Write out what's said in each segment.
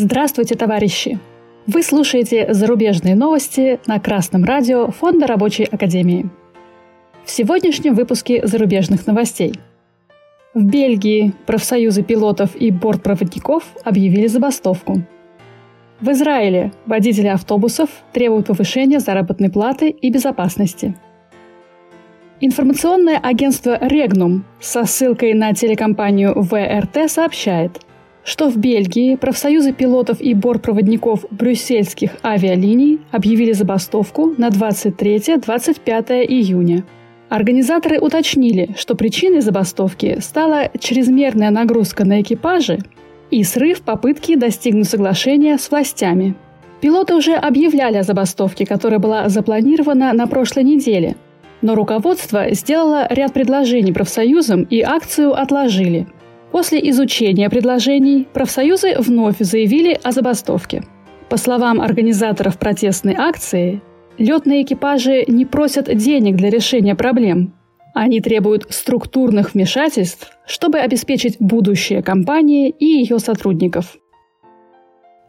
Здравствуйте, товарищи! Вы слушаете зарубежные новости на Красном радио Фонда Рабочей Академии. В сегодняшнем выпуске зарубежных новостей. В Бельгии профсоюзы пилотов и бортпроводников объявили забастовку. В Израиле водители автобусов требуют повышения заработной платы и безопасности – Информационное агентство «Регнум» со ссылкой на телекомпанию ВРТ сообщает, что в Бельгии профсоюзы пилотов и бортпроводников брюссельских авиалиний объявили забастовку на 23-25 июня. Организаторы уточнили, что причиной забастовки стала чрезмерная нагрузка на экипажи и срыв попытки достигнуть соглашения с властями. Пилоты уже объявляли о забастовке, которая была запланирована на прошлой неделе – но руководство сделало ряд предложений профсоюзам и акцию отложили. После изучения предложений профсоюзы вновь заявили о забастовке. По словам организаторов протестной акции, летные экипажи не просят денег для решения проблем. Они требуют структурных вмешательств, чтобы обеспечить будущее компании и ее сотрудников.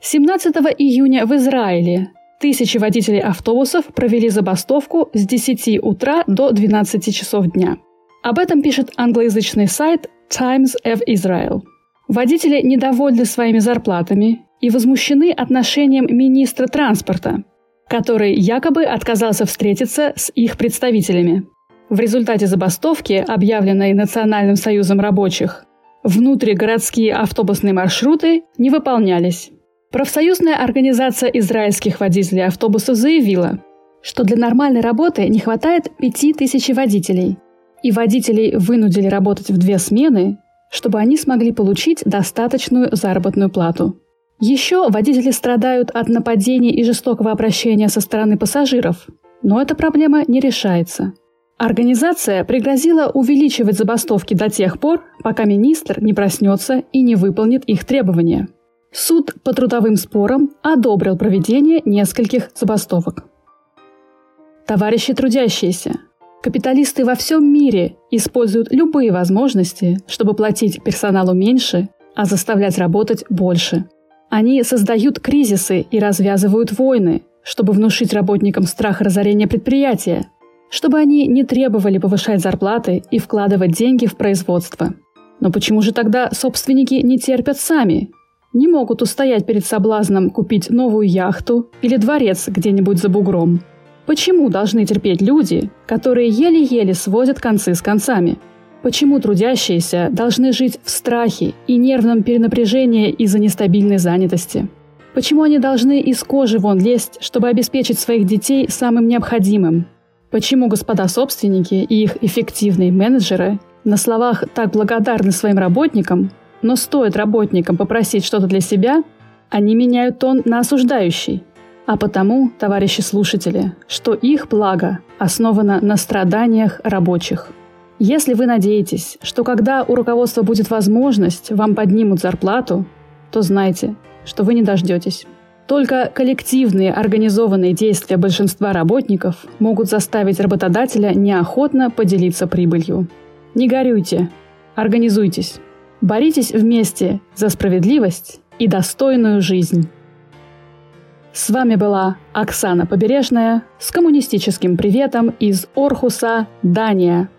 17 июня в Израиле Тысячи водителей автобусов провели забастовку с 10 утра до 12 часов дня. Об этом пишет англоязычный сайт Times of Israel. Водители недовольны своими зарплатами и возмущены отношением министра транспорта, который якобы отказался встретиться с их представителями. В результате забастовки, объявленной Национальным союзом рабочих, внутригородские автобусные маршруты не выполнялись. Профсоюзная организация израильских водителей автобусов заявила, что для нормальной работы не хватает 5000 водителей, и водителей вынудили работать в две смены, чтобы они смогли получить достаточную заработную плату. Еще водители страдают от нападений и жестокого обращения со стороны пассажиров, но эта проблема не решается. Организация пригрозила увеличивать забастовки до тех пор, пока министр не проснется и не выполнит их требования – Суд по трудовым спорам одобрил проведение нескольких забастовок. Товарищи трудящиеся, капиталисты во всем мире используют любые возможности, чтобы платить персоналу меньше, а заставлять работать больше. Они создают кризисы и развязывают войны, чтобы внушить работникам страх разорения предприятия, чтобы они не требовали повышать зарплаты и вкладывать деньги в производство. Но почему же тогда собственники не терпят сами не могут устоять перед соблазном купить новую яхту или дворец где-нибудь за бугром. Почему должны терпеть люди, которые еле-еле сводят концы с концами? Почему трудящиеся должны жить в страхе и нервном перенапряжении из-за нестабильной занятости? Почему они должны из кожи вон лезть, чтобы обеспечить своих детей самым необходимым? Почему господа собственники и их эффективные менеджеры на словах так благодарны своим работникам, но стоит работникам попросить что-то для себя, они меняют тон на осуждающий. А потому, товарищи слушатели, что их благо основано на страданиях рабочих. Если вы надеетесь, что когда у руководства будет возможность, вам поднимут зарплату, то знайте, что вы не дождетесь. Только коллективные организованные действия большинства работников могут заставить работодателя неохотно поделиться прибылью. Не горюйте, организуйтесь. Боритесь вместе за справедливость и достойную жизнь. С вами была Оксана Побережная с коммунистическим приветом из Орхуса, Дания –